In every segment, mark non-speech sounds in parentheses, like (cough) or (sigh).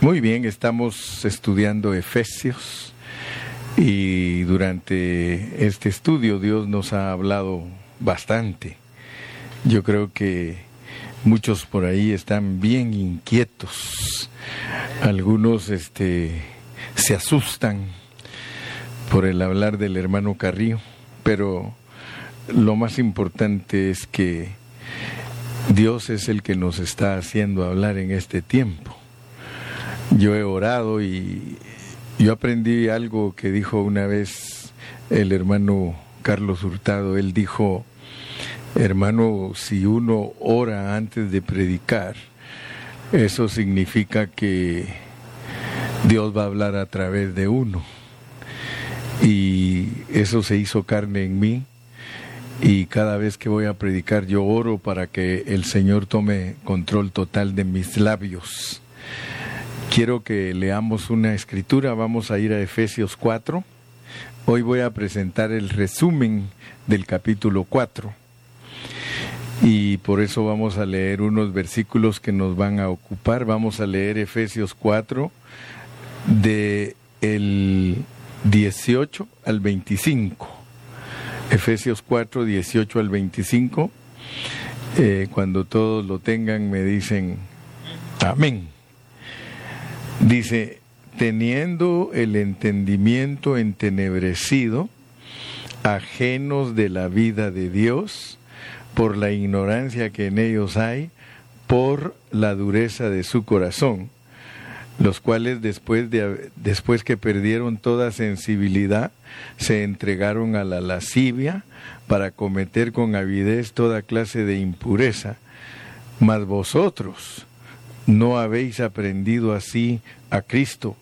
Muy bien, estamos estudiando Efesios y durante este estudio Dios nos ha hablado bastante. Yo creo que muchos por ahí están bien inquietos. Algunos este se asustan por el hablar del hermano Carrillo, pero lo más importante es que Dios es el que nos está haciendo hablar en este tiempo. Yo he orado y yo aprendí algo que dijo una vez el hermano Carlos Hurtado. Él dijo, hermano, si uno ora antes de predicar, eso significa que Dios va a hablar a través de uno. Y eso se hizo carne en mí. Y cada vez que voy a predicar yo oro para que el Señor tome control total de mis labios Quiero que leamos una escritura, vamos a ir a Efesios 4. Hoy voy a presentar el resumen del capítulo 4 y por eso vamos a leer unos versículos que nos van a ocupar. Vamos a leer Efesios 4 de el 18 al 25. Efesios 4, 18 al 25. Eh, cuando todos lo tengan me dicen amén. Dice, teniendo el entendimiento entenebrecido, ajenos de la vida de Dios, por la ignorancia que en ellos hay, por la dureza de su corazón, los cuales después, de, después que perdieron toda sensibilidad, se entregaron a la lascivia para cometer con avidez toda clase de impureza. Mas vosotros, no habéis aprendido así a Cristo,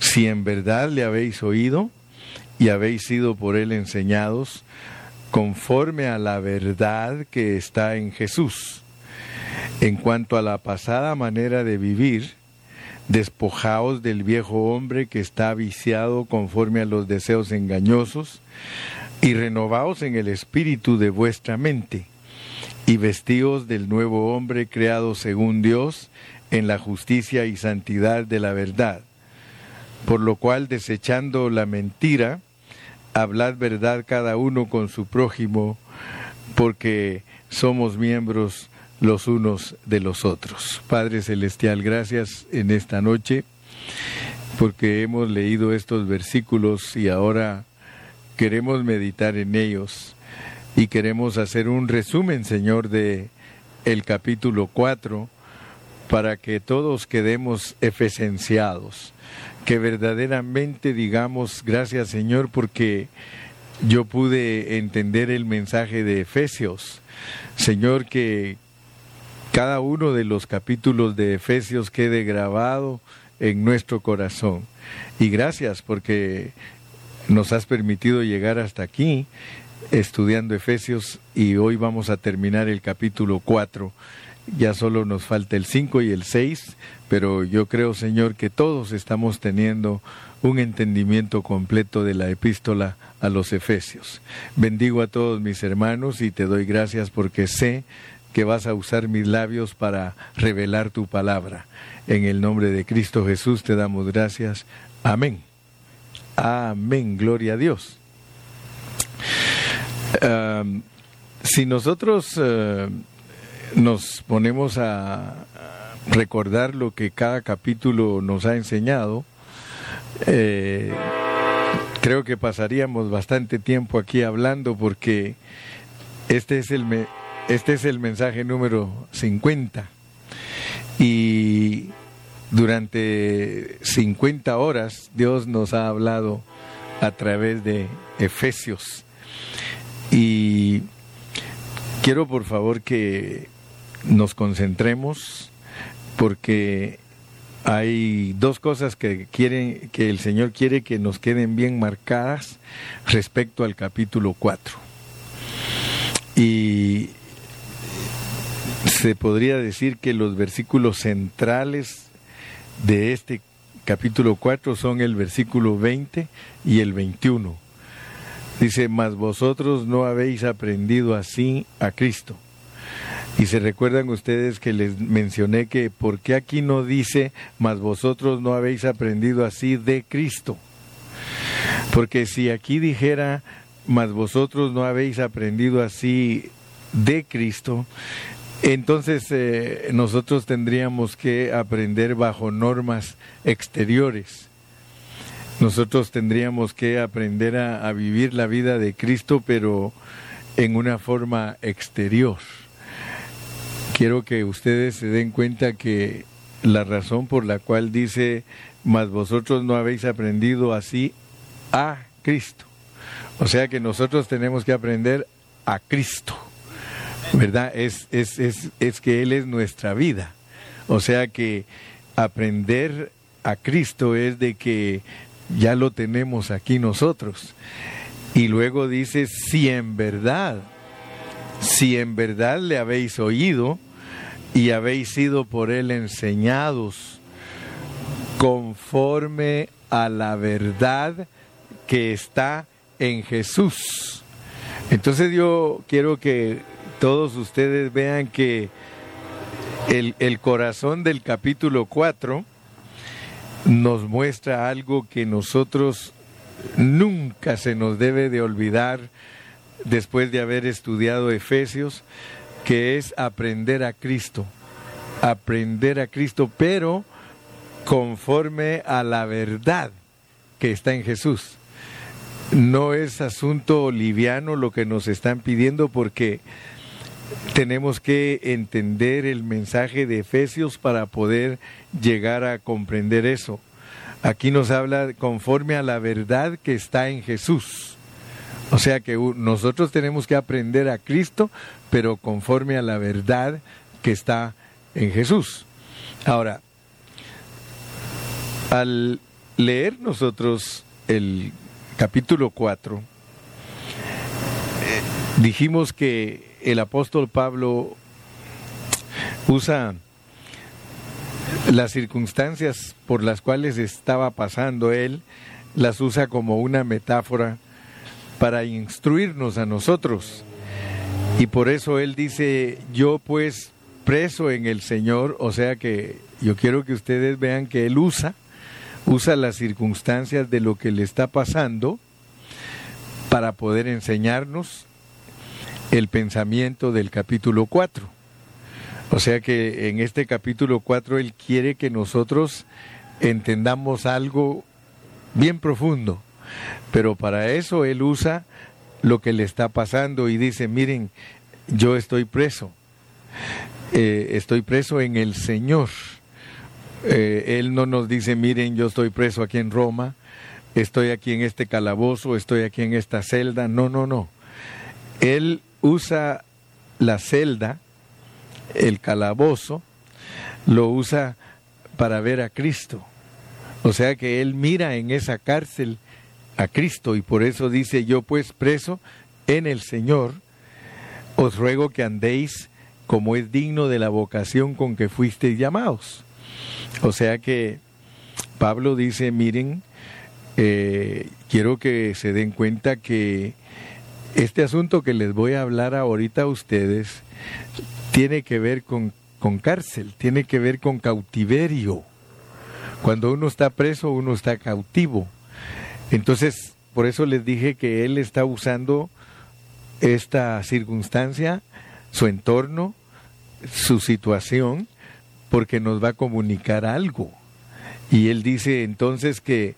si en verdad le habéis oído y habéis sido por él enseñados, conforme a la verdad que está en Jesús. En cuanto a la pasada manera de vivir, despojaos del viejo hombre que está viciado conforme a los deseos engañosos, y renovaos en el espíritu de vuestra mente y vestíos del nuevo hombre creado según Dios en la justicia y santidad de la verdad. Por lo cual, desechando la mentira, hablad verdad cada uno con su prójimo, porque somos miembros los unos de los otros. Padre Celestial, gracias en esta noche, porque hemos leído estos versículos y ahora queremos meditar en ellos y queremos hacer un resumen, Señor, de el capítulo 4 para que todos quedemos efesenciados, que verdaderamente digamos gracias Señor porque yo pude entender el mensaje de Efesios. Señor, que cada uno de los capítulos de Efesios quede grabado en nuestro corazón. Y gracias porque nos has permitido llegar hasta aquí estudiando Efesios y hoy vamos a terminar el capítulo 4. Ya solo nos falta el 5 y el 6, pero yo creo, Señor, que todos estamos teniendo un entendimiento completo de la epístola a los Efesios. Bendigo a todos mis hermanos y te doy gracias porque sé que vas a usar mis labios para revelar tu palabra. En el nombre de Cristo Jesús te damos gracias. Amén. Amén. Gloria a Dios si nosotros eh, nos ponemos a recordar lo que cada capítulo nos ha enseñado, eh, creo que pasaríamos bastante tiempo aquí hablando porque este es el, este es el mensaje número 50 y durante 50 horas Dios nos ha hablado a través de Efesios y quiero por favor que nos concentremos porque hay dos cosas que quieren que el Señor quiere que nos queden bien marcadas respecto al capítulo 4. Y se podría decir que los versículos centrales de este capítulo 4 son el versículo 20 y el 21. Dice, mas vosotros no habéis aprendido así a Cristo. Y se recuerdan ustedes que les mencioné que ¿por qué aquí no dice, mas vosotros no habéis aprendido así de Cristo? Porque si aquí dijera, mas vosotros no habéis aprendido así de Cristo, entonces eh, nosotros tendríamos que aprender bajo normas exteriores. Nosotros tendríamos que aprender a, vivir la vida de Cristo, pero en una forma exterior. Quiero que ustedes se den cuenta que la razón por la cual dice, mas vosotros no habéis aprendido así a Cristo. O sea que nosotros tenemos que aprender a Cristo, ¿verdad? Es, es, es, es que Él es nuestra vida. O sea que aprender a Cristo es de que ya lo tenemos aquí nosotros. Y luego dice, si en verdad, si en verdad le habéis oído y habéis sido por él enseñados conforme a la verdad que está en Jesús. Entonces yo quiero que todos ustedes vean que el, el corazón del capítulo 4 nos muestra algo que nosotros nunca se nos debe de olvidar después de haber estudiado Efesios, que es aprender a Cristo, aprender a Cristo, pero conforme a la verdad que está en Jesús. No es asunto liviano lo que nos están pidiendo porque tenemos que entender el mensaje de Efesios para poder llegar a comprender eso. Aquí nos habla conforme a la verdad que está en Jesús. O sea que nosotros tenemos que aprender a Cristo, pero conforme a la verdad que está en Jesús. Ahora, al leer nosotros el capítulo 4, eh, dijimos que el apóstol Pablo usa las circunstancias por las cuales estaba pasando él, las usa como una metáfora para instruirnos a nosotros. Y por eso él dice, yo pues preso en el Señor, o sea que yo quiero que ustedes vean que él usa, usa las circunstancias de lo que le está pasando para poder enseñarnos el pensamiento del capítulo 4. O sea que en este capítulo 4 Él quiere que nosotros entendamos algo bien profundo, pero para eso Él usa lo que le está pasando y dice, miren, yo estoy preso, eh, estoy preso en el Señor. Eh, él no nos dice, miren, yo estoy preso aquí en Roma, estoy aquí en este calabozo, estoy aquí en esta celda. No, no, no. Él usa la celda el calabozo, lo usa para ver a Cristo. O sea que él mira en esa cárcel a Cristo y por eso dice, yo pues preso en el Señor, os ruego que andéis como es digno de la vocación con que fuisteis llamados. O sea que Pablo dice, miren, eh, quiero que se den cuenta que este asunto que les voy a hablar ahorita a ustedes tiene que ver con, con cárcel, tiene que ver con cautiverio. Cuando uno está preso, uno está cautivo. Entonces, por eso les dije que él está usando esta circunstancia, su entorno, su situación, porque nos va a comunicar algo. Y él dice entonces que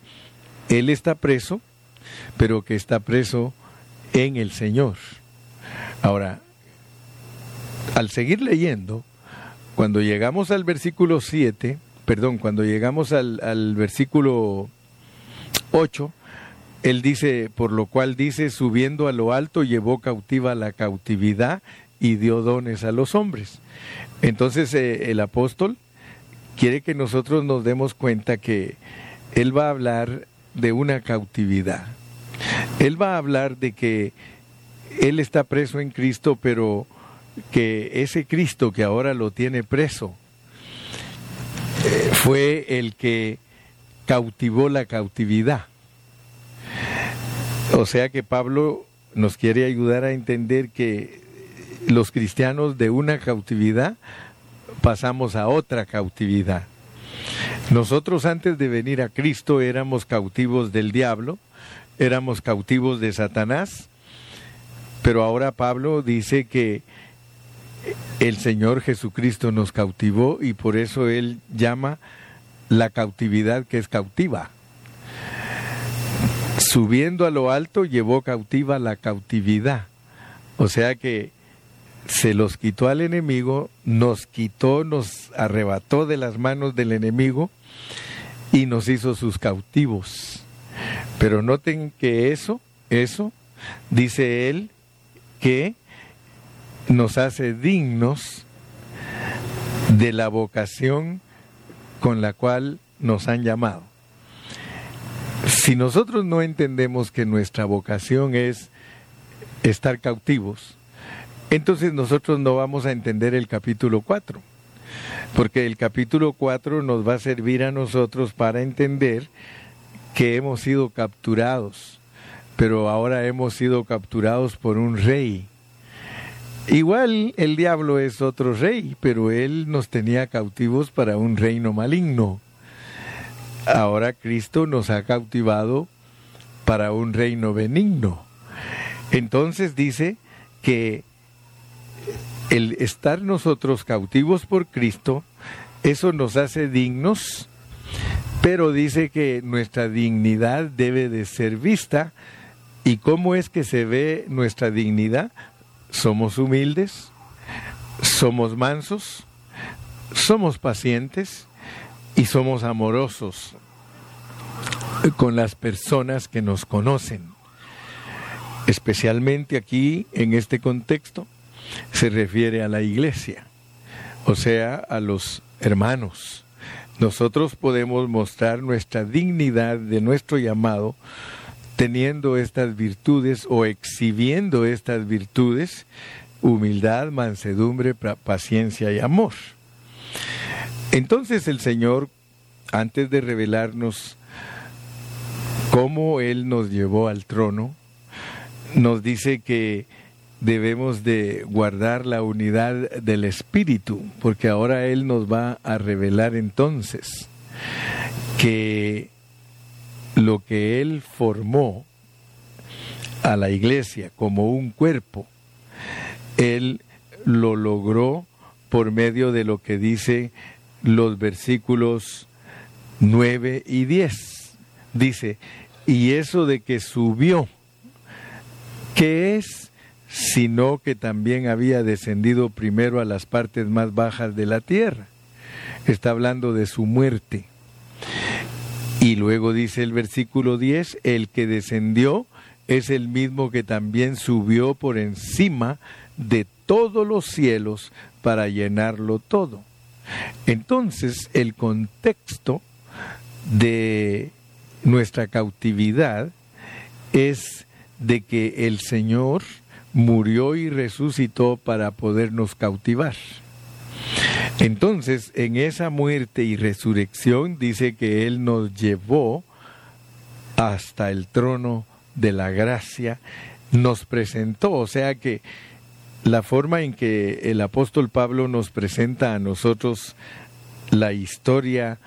él está preso, pero que está preso en el Señor. Ahora, al seguir leyendo, cuando llegamos al versículo 7, perdón, cuando llegamos al, al versículo 8, él dice, por lo cual dice, subiendo a lo alto, llevó cautiva la cautividad y dio dones a los hombres. Entonces eh, el apóstol quiere que nosotros nos demos cuenta que él va a hablar de una cautividad. Él va a hablar de que él está preso en Cristo, pero que ese Cristo que ahora lo tiene preso eh, fue el que cautivó la cautividad. O sea que Pablo nos quiere ayudar a entender que los cristianos de una cautividad pasamos a otra cautividad. Nosotros antes de venir a Cristo éramos cautivos del diablo, éramos cautivos de Satanás, pero ahora Pablo dice que el Señor Jesucristo nos cautivó y por eso él llama la cautividad que es cautiva. Subiendo a lo alto llevó cautiva la cautividad. O sea que se los quitó al enemigo, nos quitó, nos arrebató de las manos del enemigo y nos hizo sus cautivos. Pero noten que eso, eso, dice él, que nos hace dignos de la vocación con la cual nos han llamado. Si nosotros no entendemos que nuestra vocación es estar cautivos, entonces nosotros no vamos a entender el capítulo 4, porque el capítulo 4 nos va a servir a nosotros para entender que hemos sido capturados, pero ahora hemos sido capturados por un rey. Igual el diablo es otro rey, pero él nos tenía cautivos para un reino maligno. Ahora Cristo nos ha cautivado para un reino benigno. Entonces dice que el estar nosotros cautivos por Cristo, eso nos hace dignos, pero dice que nuestra dignidad debe de ser vista. ¿Y cómo es que se ve nuestra dignidad? Somos humildes, somos mansos, somos pacientes y somos amorosos con las personas que nos conocen. Especialmente aquí, en este contexto, se refiere a la iglesia, o sea, a los hermanos. Nosotros podemos mostrar nuestra dignidad de nuestro llamado teniendo estas virtudes o exhibiendo estas virtudes, humildad, mansedumbre, paciencia y amor. Entonces el Señor, antes de revelarnos cómo Él nos llevó al trono, nos dice que debemos de guardar la unidad del espíritu, porque ahora Él nos va a revelar entonces que lo que Él formó a la iglesia como un cuerpo, Él lo logró por medio de lo que dice los versículos 9 y 10. Dice, y eso de que subió, ¿qué es? Sino que también había descendido primero a las partes más bajas de la tierra. Está hablando de su muerte. Y luego dice el versículo 10, el que descendió es el mismo que también subió por encima de todos los cielos para llenarlo todo. Entonces, el contexto de nuestra cautividad es de que el Señor murió y resucitó para podernos cautivar. Entonces, en esa muerte y resurrección dice que Él nos llevó hasta el trono de la gracia, nos presentó, o sea que la forma en que el apóstol Pablo nos presenta a nosotros la historia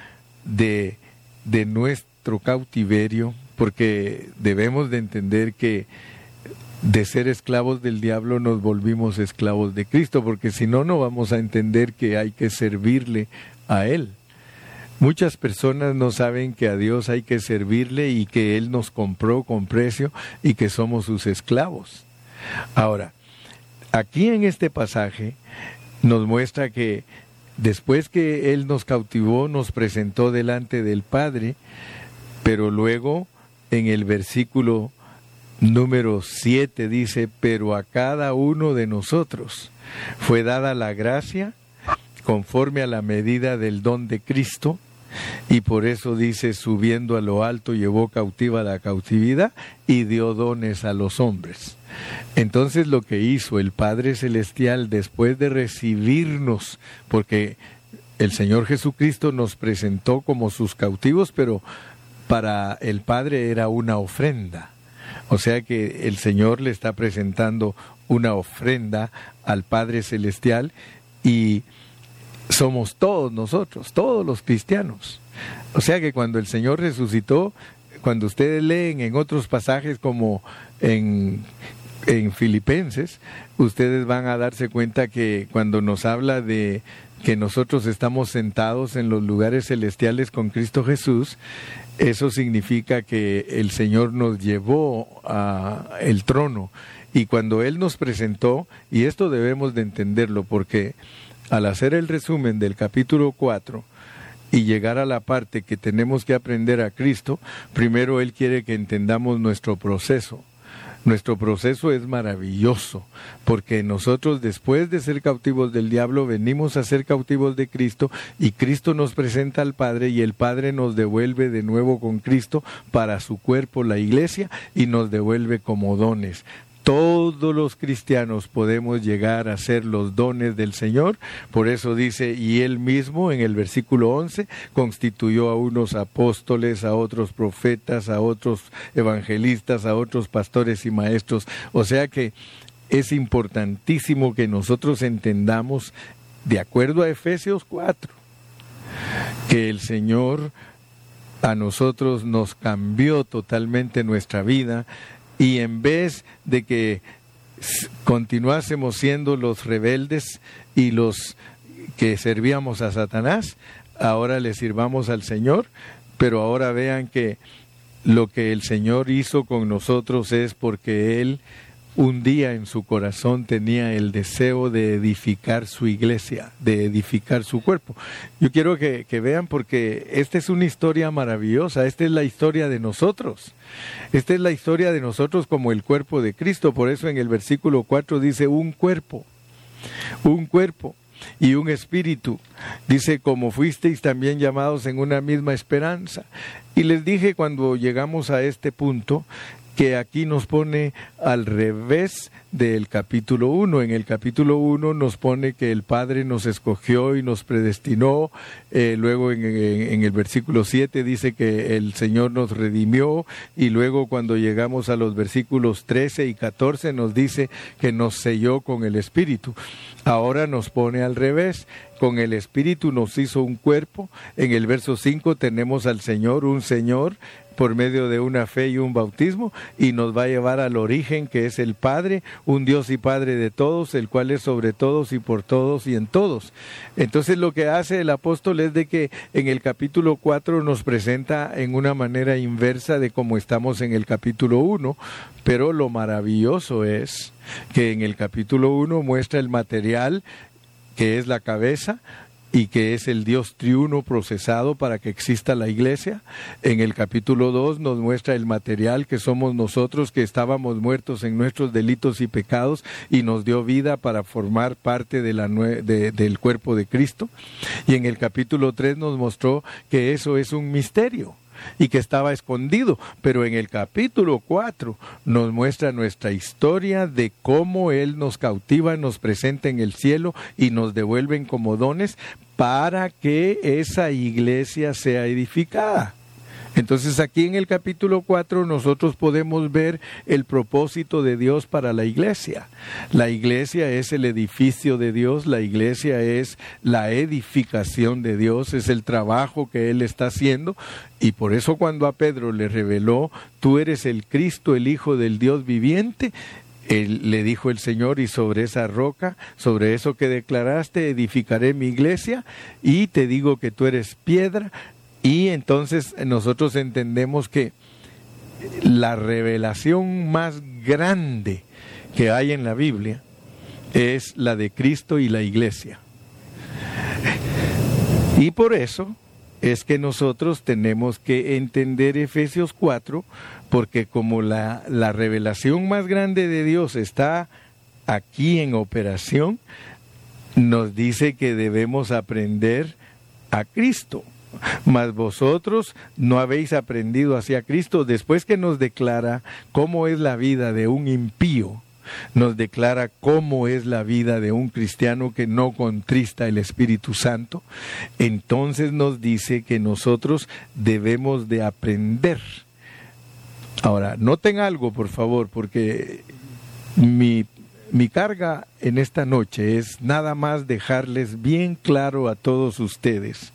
de, de nuestro cautiverio, porque debemos de entender que de ser esclavos del diablo nos volvimos esclavos de Cristo, porque si no, no vamos a entender que hay que servirle a Él. Muchas personas no saben que a Dios hay que servirle y que Él nos compró con precio y que somos sus esclavos. Ahora, aquí en este pasaje nos muestra que después que Él nos cautivó, nos presentó delante del Padre, pero luego en el versículo número 7 dice, pero a cada uno de nosotros fue dada la gracia conforme a la medida del don de Cristo, y por eso dice, subiendo a lo alto llevó cautiva la cautividad y dio dones a los hombres. Entonces lo que hizo el Padre Celestial después de recibirnos, porque el Señor Jesucristo nos presentó como sus cautivos, pero para el Padre era una ofrenda o sea que el Señor le está presentando una ofrenda al Padre Celestial y somos todos nosotros, todos los cristianos. O sea que cuando el Señor resucitó, cuando ustedes leen en otros pasajes como en, en Filipenses, ustedes van a darse cuenta que cuando nos habla de que nosotros estamos sentados en los lugares celestiales con Cristo Jesús, eso significa que el Señor nos llevó a el trono y cuando él nos presentó, y esto debemos de entenderlo porque al hacer el resumen del capítulo 4 y llegar a la parte que tenemos que aprender a Cristo, primero Él quiere que entendamos nuestro proceso. Nuestro proceso es maravilloso, porque nosotros después de ser cautivos del diablo venimos a ser cautivos de Cristo y Cristo nos presenta al Padre y el Padre nos devuelve de nuevo con Cristo para su cuerpo, la iglesia, y nos devuelve como dones todos los cristianos podemos llegar a ser los dones del Señor. Por eso dice, y él mismo en el versículo 11 constituyó a unos apóstoles, a otros profetas, a otros evangelistas, a otros pastores y maestros. O sea que es importantísimo que nosotros entendamos, de acuerdo a Efesios 4, que el Señor a nosotros nos cambió totalmente nuestra vida y en vez de que continuásemos siendo los rebeldes y los que servíamos a Satanás, ahora le sirvamos al Señor, pero ahora vean que lo que el Señor hizo con nosotros es porque Él un día en su corazón tenía el deseo de edificar su iglesia, de edificar su cuerpo. Yo quiero que, vean porque esta es una historia maravillosa, esta es la historia de nosotros, esta es la historia de nosotros como el cuerpo de Cristo, por eso en el versículo 4 dice un cuerpo, un cuerpo y un espíritu. Dice, como fuisteis también llamados en una misma esperanza. Y les dije cuando llegamos a este punto que aquí nos pone al revés del capítulo 1. En el capítulo 1 nos pone que el Padre nos escogió y nos predestinó. Eh, luego en, en, el versículo 7 dice que el Señor nos redimió. Y luego cuando llegamos a los versículos 13 y 14 nos dice que nos selló con el Espíritu. Ahora nos pone al revés. Con el Espíritu nos hizo un cuerpo. En el verso 5 tenemos al Señor, un Señor por medio de una fe y un bautismo y nos va a llevar al origen que es el Padre, un Dios y Padre de todos, el cual es sobre todos y por todos y en todos. Entonces lo que hace el apóstol es de que en el capítulo 4 nos presenta en una manera inversa de cómo estamos en el capítulo 1, pero lo maravilloso es que en el capítulo 1 muestra el material que es la cabeza, y que es el Dios triuno procesado para que exista la iglesia. En el capítulo 2 nos muestra el material que somos nosotros que estábamos muertos en nuestros delitos y pecados y nos dio vida para formar parte de la del cuerpo de Cristo. Y en el capítulo 3 nos mostró que eso es un misterio y que estaba escondido. Pero en el capítulo 4 nos muestra nuestra historia de cómo Él nos cautiva, nos presenta en el cielo y nos devuelven como dones para que esa iglesia sea edificada. Entonces aquí en el capítulo 4 nosotros podemos ver el propósito de Dios para la iglesia. La iglesia es el edificio de Dios, la iglesia es la edificación de Dios, es el trabajo que Él está haciendo. Y por eso cuando a Pedro le reveló, tú eres el Cristo, el Hijo del Dios viviente, él, le dijo el Señor, y sobre esa roca, sobre eso que declaraste, edificaré mi iglesia, y te digo que tú eres piedra, y entonces nosotros entendemos que la revelación más grande que hay en la Biblia es la de Cristo y la iglesia. Y por eso es que nosotros tenemos que entender Efesios 4, porque como la, la revelación más grande de Dios está aquí en operación, nos dice que debemos aprender a Cristo mas vosotros no habéis aprendido hacia Cristo después que nos declara cómo es la vida de un impío nos declara cómo es la vida de un cristiano que no contrista el Espíritu Santo, entonces nos dice que nosotros debemos de aprender. Ahora, noten algo, por favor, porque mi mi carga en esta noche es nada más dejarles bien claro a todos ustedes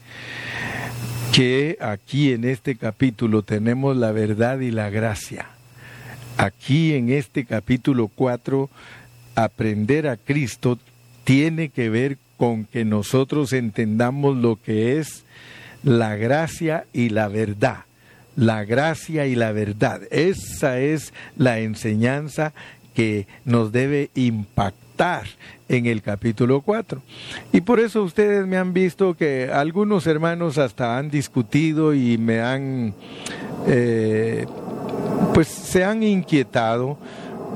que aquí en este capítulo tenemos la verdad y la gracia. Aquí en este capítulo 4, aprender a Cristo tiene que ver con que nosotros entendamos lo que es la gracia y la verdad. La gracia y la verdad. Esa es la enseñanza que nos debe impactar en el capítulo 4. Y por eso ustedes me han visto que algunos hermanos hasta han discutido y me han, eh, pues se han inquietado,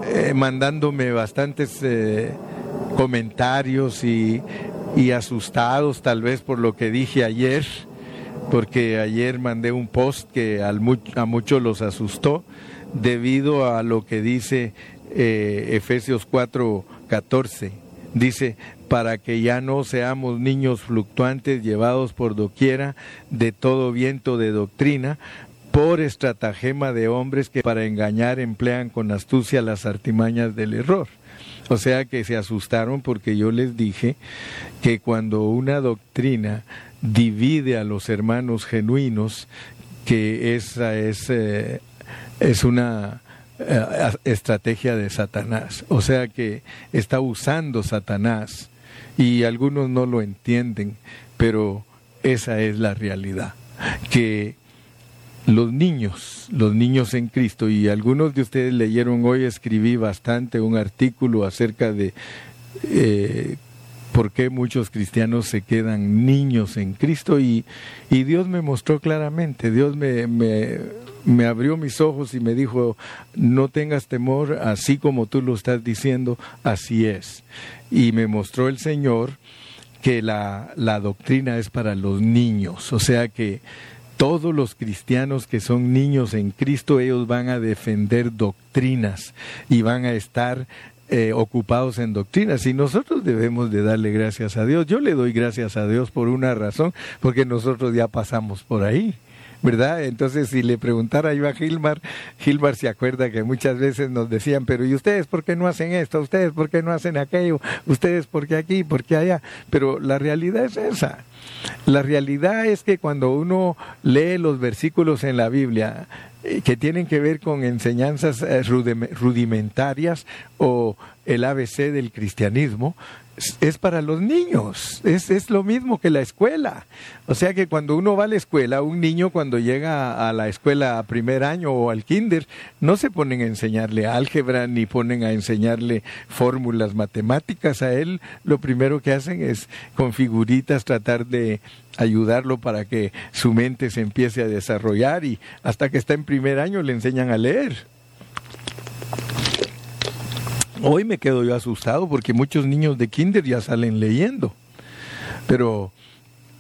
eh, mandándome bastantes eh, comentarios y, y asustados tal vez por lo que dije ayer, porque ayer mandé un post que a muchos los asustó debido a lo que dice eh, Efesios 4, 14. Dice, para que ya no seamos niños fluctuantes llevados por doquiera de todo viento de doctrina, por estratagema de hombres que para engañar emplean con astucia las artimañas del error. O sea que se asustaron porque yo les dije que cuando una doctrina divide a los hermanos genuinos, que esa es, eh, es una eh, estrategia de Satanás. O sea que está usando Satanás y algunos no lo entienden, pero esa es la realidad. Que los niños, los niños en Cristo, y algunos de ustedes leyeron hoy, escribí bastante un artículo acerca de eh, por qué muchos cristianos se quedan niños en Cristo y, y Dios me mostró claramente, Dios me, me abrió mis ojos y me dijo, no tengas temor, así como tú lo estás diciendo, así es. Y me mostró el Señor que la, la doctrina es para los niños, o sea que todos los cristianos que son niños en Cristo, ellos van a defender doctrinas y van a estar eh, ocupados en doctrinas y nosotros debemos de darle gracias a Dios. Yo le doy gracias a Dios por una razón, porque nosotros ya pasamos por ahí. ¿Verdad? Entonces, si le preguntara yo a Gilmar, Gilmar se acuerda que muchas veces nos decían, pero ¿y ustedes por qué no hacen esto? ¿Ustedes por qué no hacen aquello? ¿Ustedes por qué aquí? ¿Por qué allá? Pero la realidad es esa. La realidad es que cuando uno lee los versículos en la Biblia, eh, que tienen que ver con enseñanzas eh, rudimentarias o el ABC del cristianismo, es para los niños, es, es, lo mismo que la escuela. O sea que cuando uno va a la escuela, un niño cuando llega a la escuela a primer año o al kinder, no se ponen a enseñarle álgebra ni ponen a enseñarle fórmulas matemáticas a él, lo primero que hacen es con figuritas tratar de ayudarlo para que su mente se empiece a desarrollar y hasta que está en primer año le enseñan a leer. (laughs) Hoy me quedo yo asustado porque muchos niños de kinder ya salen leyendo. Pero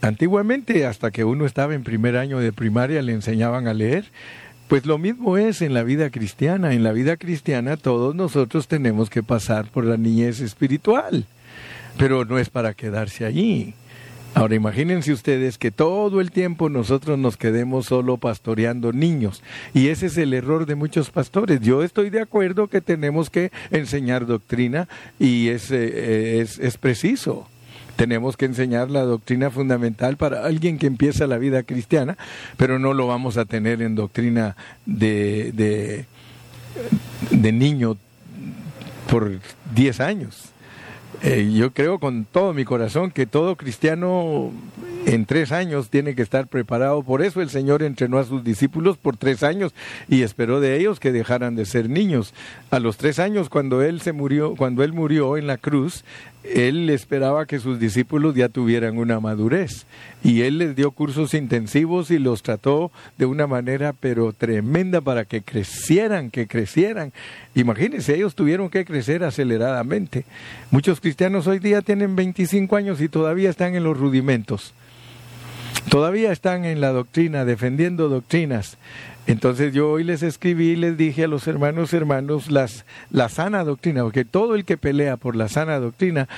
antiguamente, hasta que uno estaba en primer año de primaria, le enseñaban a leer. Pues lo mismo es en la vida cristiana. En la vida cristiana todos nosotros tenemos que pasar por la niñez espiritual. Pero no es para quedarse allí. Ahora imagínense ustedes que todo el tiempo nosotros nos quedemos solo pastoreando niños y ese es el error de muchos pastores. Yo estoy de acuerdo que tenemos que enseñar doctrina y es, eh, es, es preciso. Tenemos que enseñar la doctrina fundamental para alguien que empieza la vida cristiana, pero no lo vamos a tener en doctrina de, de, de niño por 10 años. Eh, yo creo con todo mi corazón que todo cristiano en tres años tiene que estar preparado. Por eso el Señor entrenó a sus discípulos por tres años y esperó de ellos que dejaran de ser niños. A los tres años, cuando él se murió, cuando él murió en la cruz, él esperaba que sus discípulos ya tuvieran una madurez y él les dio cursos intensivos y los trató de una manera pero tremenda para que crecieran, que crecieran. Imagínense, ellos tuvieron que crecer aceleradamente. Muchos cristianos hoy día tienen 25 años y todavía están en los rudimentos. Todavía están en la doctrina, defendiendo doctrinas. Entonces yo hoy les escribí y les dije a los hermanos hermanos las, la sana doctrina, porque todo el que pelea por la sana doctrina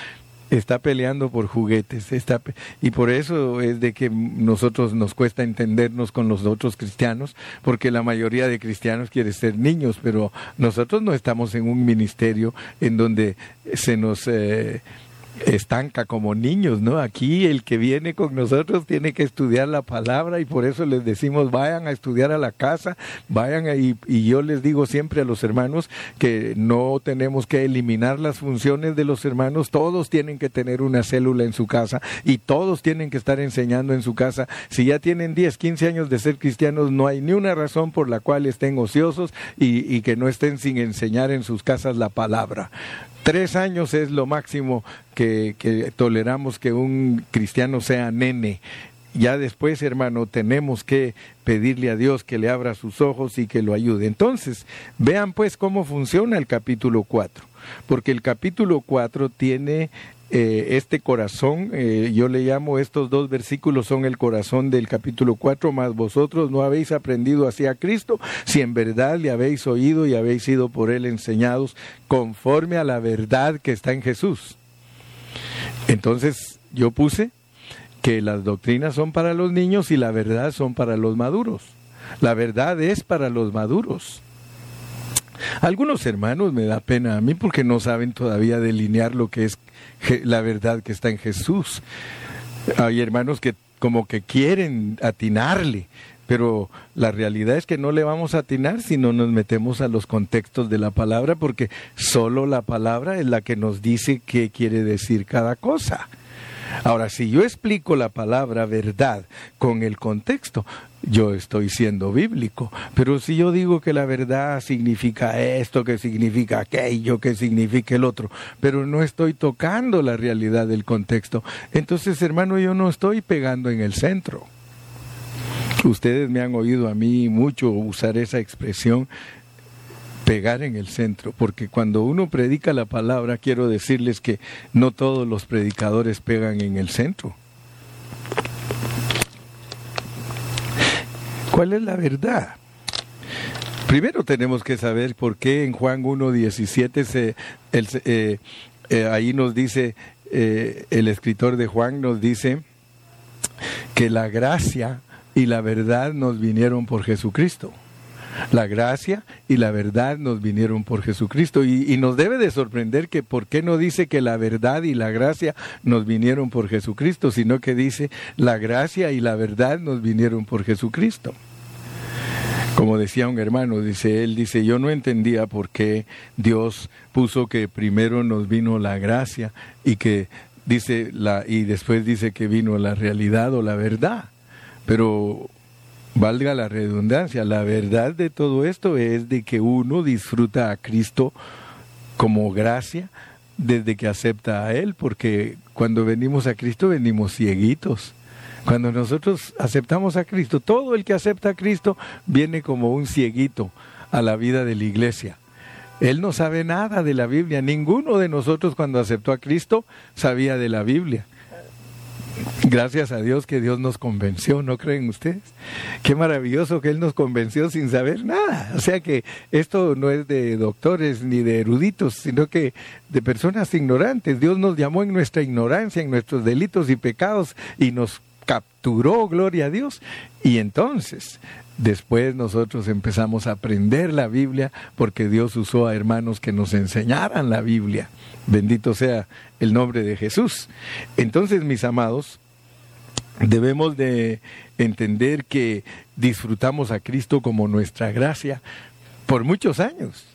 está peleando por juguetes, está y por eso es de que nosotros nos cuesta entendernos con los otros cristianos, porque la mayoría de cristianos quiere ser niños, pero nosotros no estamos en un ministerio en donde se nos eh, estanca como niños, ¿no? Aquí el que viene con nosotros tiene que estudiar la palabra y por eso les decimos vayan a estudiar a la casa, vayan ahí y yo les digo siempre a los hermanos que no tenemos que eliminar las funciones de los hermanos, todos tienen que tener una célula en su casa y todos tienen que estar enseñando en su casa. Si ya tienen 10, 15 años de ser cristianos, no hay ni una razón por la cual estén ociosos y que no estén sin enseñar en sus casas la palabra. Tres años es lo máximo que, toleramos que un cristiano sea nene. Ya después, hermano, tenemos que pedirle a Dios que le abra sus ojos y que lo ayude. Entonces, vean pues cómo funciona el capítulo 4, porque el capítulo 4 tiene eh, este corazón, eh, yo le llamo estos dos versículos son el corazón del capítulo 4, más vosotros no habéis aprendido hacia Cristo, si en verdad le habéis oído y habéis sido por él enseñados conforme a la verdad que está en Jesús. Entonces yo puse que las doctrinas son para los niños y la verdad son para los maduros. La verdad es para los maduros. Algunos hermanos me da pena a mí porque no saben todavía delinear lo que es la verdad que está en Jesús. Hay hermanos que como que quieren atinarle, pero la realidad es que no le vamos a atinar si no nos metemos a los contextos de la palabra, porque solo la palabra es la que nos dice qué quiere decir cada cosa. Ahora, si yo explico la palabra verdad con el contexto, yo estoy siendo bíblico. Pero si yo digo que la verdad significa esto, que significa aquello, que significa el otro, pero no estoy tocando la realidad del contexto, entonces hermano yo no estoy pegando en el centro. Ustedes me han oído a mí mucho usar esa expresión pegar en el centro, porque cuando uno predica la palabra, quiero decirles que no todos los predicadores pegan en el centro. ¿Cuál es la verdad? Primero tenemos que saber por qué en Juan 1.17 se, eh, eh, ahí nos dice, eh, el escritor de Juan nos dice que la gracia y la verdad nos vinieron por Jesucristo. La gracia y la verdad nos vinieron por Jesucristo y, nos debe de sorprender que por qué no dice que la verdad y la gracia nos vinieron por Jesucristo, sino que dice la gracia y la verdad nos vinieron por Jesucristo. Como decía un hermano, dice él, dice, yo no entendía por qué Dios puso que primero nos vino la gracia y que dice la y después dice que vino la realidad o la verdad. Pero valga la redundancia, la verdad de todo esto es de que uno disfruta a Cristo como gracia desde que acepta a Él, porque cuando venimos a Cristo venimos cieguitos. Cuando nosotros aceptamos a Cristo, todo el que acepta a Cristo viene como un cieguito a la vida de la iglesia. Él no sabe nada de la Biblia. Ninguno de nosotros cuando aceptó a Cristo sabía de la Biblia. Gracias a Dios que Dios nos convenció, ¿no creen ustedes? Qué maravilloso que Él nos convenció sin saber nada. O sea que esto no es de doctores ni de eruditos, sino que de personas ignorantes. Dios nos llamó en nuestra ignorancia, en nuestros delitos y pecados y nos capturó, gloria a Dios. Y entonces Después nosotros empezamos a aprender la Biblia porque Dios usó a hermanos que nos enseñaran la Biblia. Bendito sea el nombre de Jesús. Entonces, mis amados, debemos de entender que disfrutamos a Cristo como nuestra gracia por muchos años.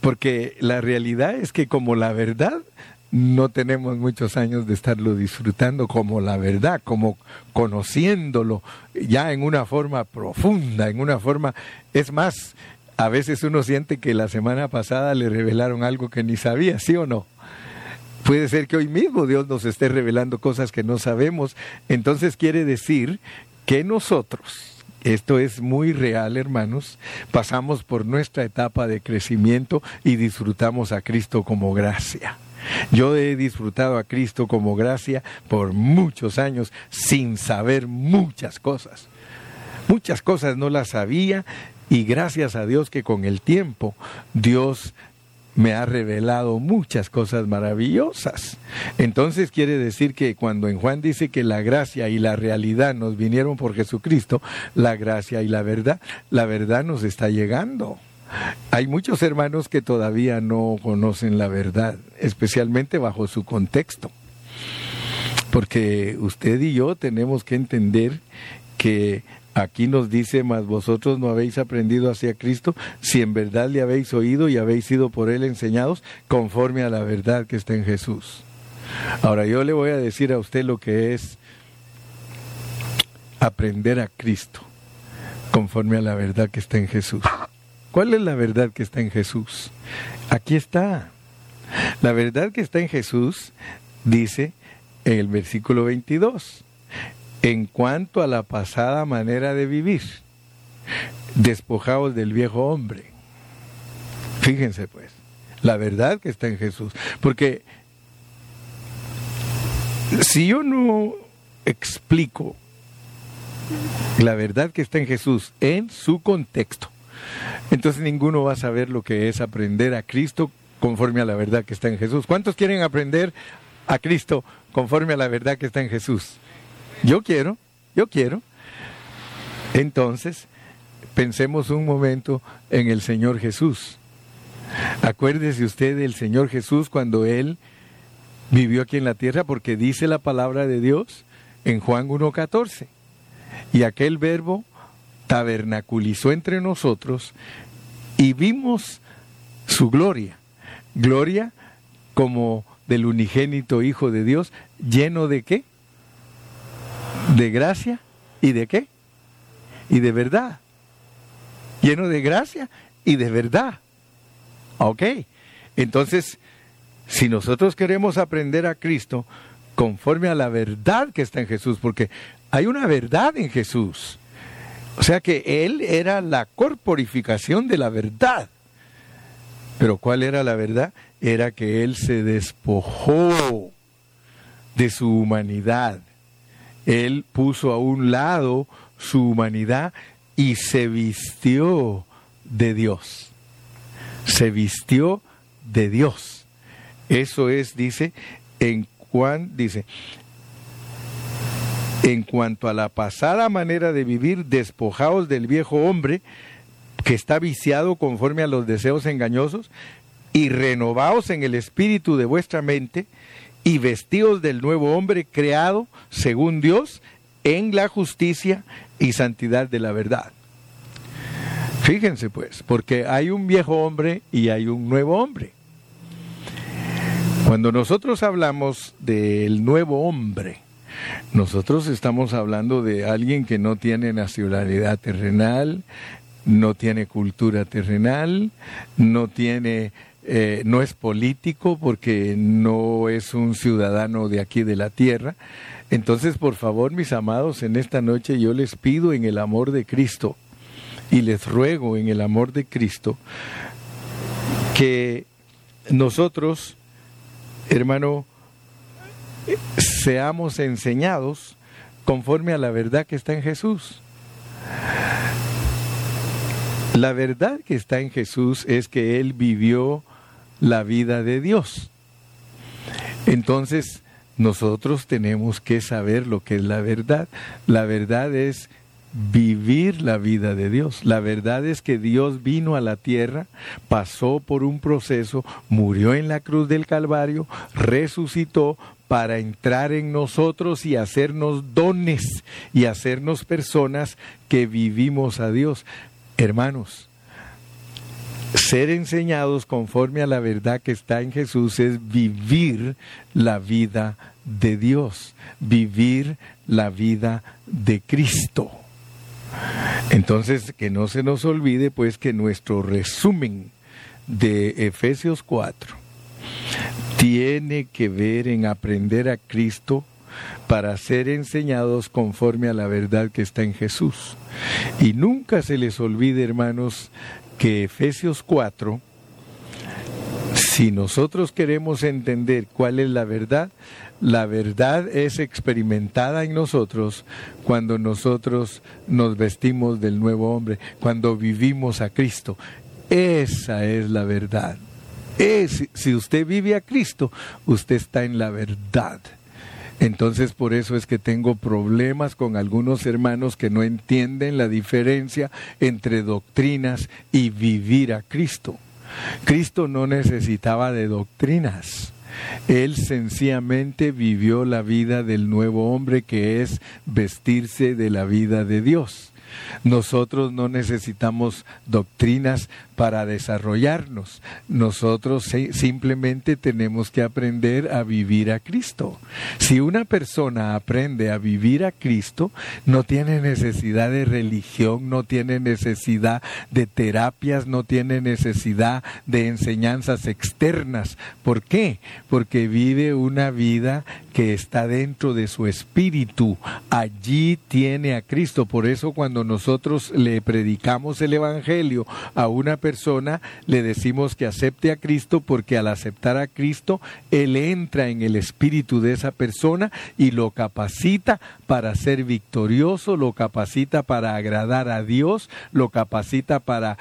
Porque la realidad es que como la verdad no tenemos muchos años de estarlo disfrutando como la verdad, como conociéndolo ya en una forma profunda, en una forma, es más, a veces uno siente que la semana pasada le revelaron algo que ni sabía, ¿sí o no? Puede ser que hoy mismo Dios nos esté revelando cosas que no sabemos. Entonces quiere decir que nosotros, esto es muy real, hermanos. Pasamos por nuestra etapa de crecimiento y disfrutamos a Cristo como gracia. Yo he disfrutado a Cristo como gracia por muchos años sin saber muchas cosas. Muchas cosas no las sabía y gracias a Dios que con el tiempo Dios me ha revelado muchas cosas maravillosas. Entonces quiere decir que cuando en Juan dice que la gracia y la realidad nos vinieron por Jesucristo, la gracia y la verdad, la verdad nos está llegando. Hay muchos hermanos que todavía no conocen la verdad, especialmente bajo su contexto. Porque usted y yo tenemos que entender que Aquí nos dice, mas vosotros no habéis aprendido hacia Cristo, si en verdad le habéis oído y habéis sido por él enseñados, conforme a la verdad que está en Jesús. Ahora yo le voy a decir a usted lo que es aprender a Cristo, conforme a la verdad que está en Jesús. ¿Cuál es la verdad que está en Jesús? Aquí está. La verdad que está en Jesús dice en el versículo 22 en cuanto a la pasada manera de vivir, despojados del viejo hombre. Fíjense pues, la verdad que está en Jesús. Porque si yo no explico la verdad que está en Jesús en su contexto, entonces ninguno va a saber lo que es aprender a Cristo conforme a la verdad que está en Jesús. ¿Cuántos quieren aprender a Cristo conforme a la verdad que está en Jesús? Yo quiero, yo quiero. Entonces, pensemos un momento en el Señor Jesús. Acuérdese usted del Señor Jesús cuando Él vivió aquí en la tierra, porque dice la palabra de Dios en Juan 1.14. Y aquel verbo tabernaculizó entre nosotros y vimos su gloria. Gloria como del unigénito Hijo de Dios, lleno de qué? de gracia y de qué? Y de verdad. Lleno de gracia y de verdad. Ok. Entonces, si nosotros queremos aprender a Cristo conforme a la verdad que está en Jesús, porque hay una verdad en Jesús. O sea que Él era la corporificación de la verdad. Pero ¿cuál era la verdad? Era que Él se despojó de su humanidad él puso a un lado su humanidad y se vistió de Dios. Se vistió de Dios. Eso es, dice, en Juan, dice, en cuanto a la pasada manera de vivir, despojados del viejo hombre, que está viciado conforme a los deseos engañosos, y renovados en el espíritu de vuestra mente, y vestidos del nuevo hombre creado según Dios en la justicia y santidad de la verdad. Fíjense pues, porque hay un viejo hombre y hay un nuevo hombre. Cuando nosotros hablamos del nuevo hombre, nosotros estamos hablando de alguien que no tiene nacionalidad terrenal, no tiene cultura terrenal, no tiene eh, no es político porque no es un ciudadano de aquí de la tierra. Entonces, por favor, mis amados, en esta noche yo les pido en el amor de Cristo y les ruego en el amor de Cristo que nosotros, hermano, seamos enseñados conforme a la verdad que está en Jesús. La verdad que está en Jesús es que Él vivió la vida de Dios. Entonces, nosotros tenemos que saber lo que es la verdad. La verdad es vivir la vida de Dios. La verdad es que Dios vino a la tierra, pasó por un proceso, murió en la cruz del Calvario, resucitó para entrar en nosotros y hacernos dones y hacernos personas que vivimos a Dios. Hermanos, ser enseñados conforme a la verdad que está en Jesús es vivir la vida de Dios, vivir la vida de Cristo. Entonces, que no se nos olvide pues que nuestro resumen de Efesios 4 tiene que ver en aprender a Cristo para ser enseñados conforme a la verdad que está en Jesús. Y nunca se les olvide, hermanos, que Efesios 4, si nosotros queremos entender cuál es la verdad, la verdad es experimentada en nosotros cuando nosotros nos vestimos del nuevo hombre, cuando vivimos a Cristo. Esa es la verdad. Es, si usted vive a Cristo, usted está en la verdad. Entonces por eso es que tengo problemas con algunos hermanos que no entienden la diferencia entre doctrinas y vivir a Cristo. Cristo no necesitaba de doctrinas. Él sencillamente vivió la vida del nuevo hombre que es vestirse de la vida de Dios. Nosotros no necesitamos doctrinas para desarrollarnos. Nosotros simplemente tenemos que aprender a vivir a Cristo. Si una persona aprende a vivir a Cristo, no tiene necesidad de religión, no tiene necesidad de terapias, no tiene necesidad de enseñanzas externas. ¿Por qué? Porque vive una vida que está dentro de su espíritu. Allí tiene a Cristo. Por eso cuando nosotros le predicamos el Evangelio a una persona, le decimos que acepte a Cristo porque al aceptar a Cristo, Él entra en el espíritu de esa persona y lo capacita para ser victorioso, lo capacita para agradar a Dios, lo capacita para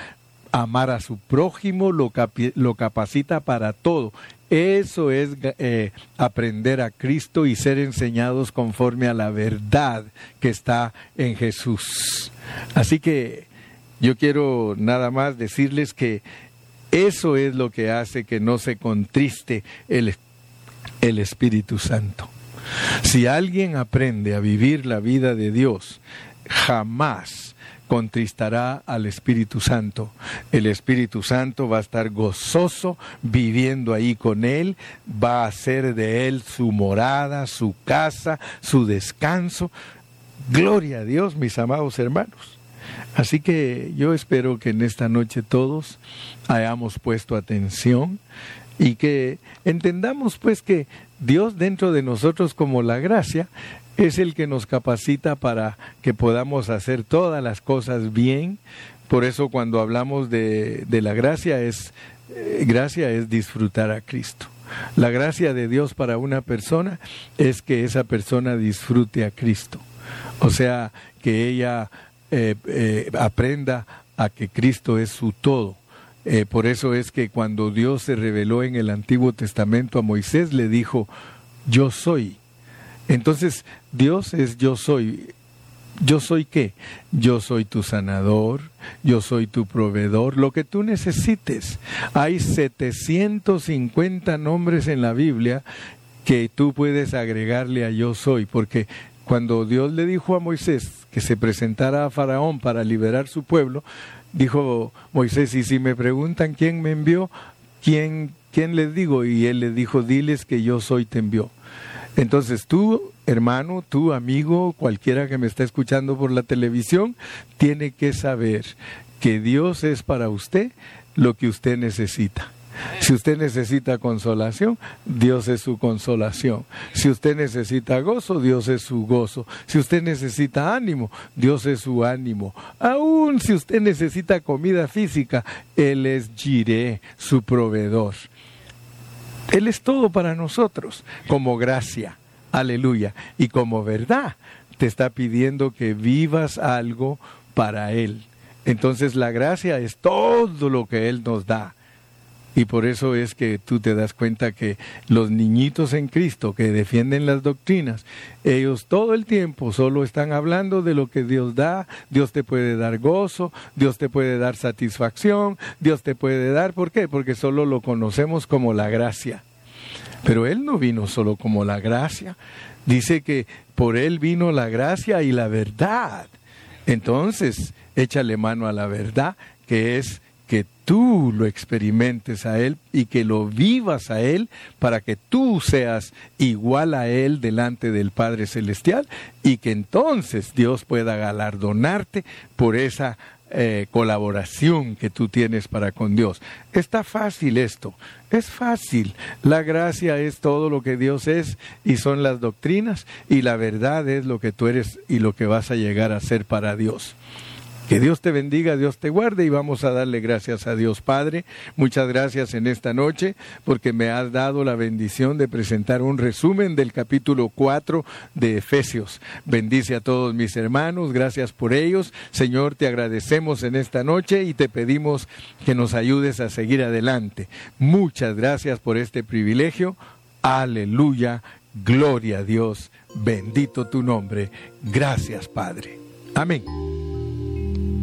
amar a su prójimo, lo, lo capacita para todo. Eso es eh, aprender a Cristo y ser enseñados conforme a la verdad que está en Jesús. Así que yo quiero nada más decirles que eso es lo que hace que no se contriste el, el Espíritu Santo. Si alguien aprende a vivir la vida de Dios, jamás contristará al Espíritu Santo. El Espíritu Santo va a estar gozoso viviendo ahí con él, va a hacer de él su morada, su casa, su descanso. Gloria a Dios, mis amados hermanos. Así que yo espero que en esta noche todos hayamos puesto atención y que entendamos pues que Dios dentro de nosotros como la gracia es el que nos capacita para que podamos hacer todas las cosas bien. Por eso cuando hablamos de, de la gracia es eh, gracia es disfrutar a Cristo. La gracia de Dios para una persona es que esa persona disfrute a Cristo. O sea, que ella eh, eh, aprenda a que Cristo es su todo. Eh, por eso es que cuando Dios se reveló en el Antiguo Testamento a Moisés, le dijo, yo soy. Entonces, Dios es yo soy. ¿Yo soy qué? Yo soy tu sanador, yo soy tu proveedor, lo que tú necesites. Hay 750 nombres en la Biblia que tú puedes agregarle a yo soy, porque cuando Dios le dijo a Moisés que se presentara a Faraón para liberar su pueblo, dijo Moisés, y si me preguntan quién me envió, ¿quién, quién les digo? Y él le dijo, diles que yo soy te envió. Entonces tú, hermano, tú, amigo, cualquiera que me está escuchando por la televisión, tiene que saber que Dios es para usted lo que usted necesita. Si usted necesita consolación, Dios es su consolación. Si usted necesita gozo, Dios es su gozo. Si usted necesita ánimo, Dios es su ánimo. Aún si usted necesita comida física, Él es Jireh, su proveedor. Él es todo para nosotros, como gracia. Aleluya. Y como verdad, te está pidiendo que vivas algo para Él. Entonces la gracia es todo lo que Él nos da. Y por eso es que tú te das cuenta que los niñitos en Cristo que defienden las doctrinas, ellos todo el tiempo solo están hablando de lo que Dios da, Dios te puede dar gozo, Dios te puede dar satisfacción, Dios te puede dar, ¿por qué? Porque solo lo conocemos como la gracia. Pero Él no vino solo como la gracia, dice que por Él vino la gracia y la verdad. Entonces, échale mano a la verdad, que es que tú lo experimentes a Él y que lo vivas a Él para que tú seas igual a Él delante del Padre Celestial y que entonces Dios pueda galardonarte por esa eh, colaboración que tú tienes para con Dios. Está fácil esto, es fácil. La gracia es todo lo que Dios es y son las doctrinas y la verdad es lo que tú eres y lo que vas a llegar a ser para Dios. Que Dios te bendiga, Dios te guarde y vamos a darle gracias a Dios Padre. Muchas gracias en esta noche porque me has dado la bendición de presentar un resumen del capítulo 4 de Efesios. Bendice a todos mis hermanos, gracias por ellos. Señor, te agradecemos en esta noche y te pedimos que nos ayudes a seguir adelante. Muchas gracias por este privilegio. Aleluya, gloria a Dios, bendito tu nombre. Gracias, Padre. Amén.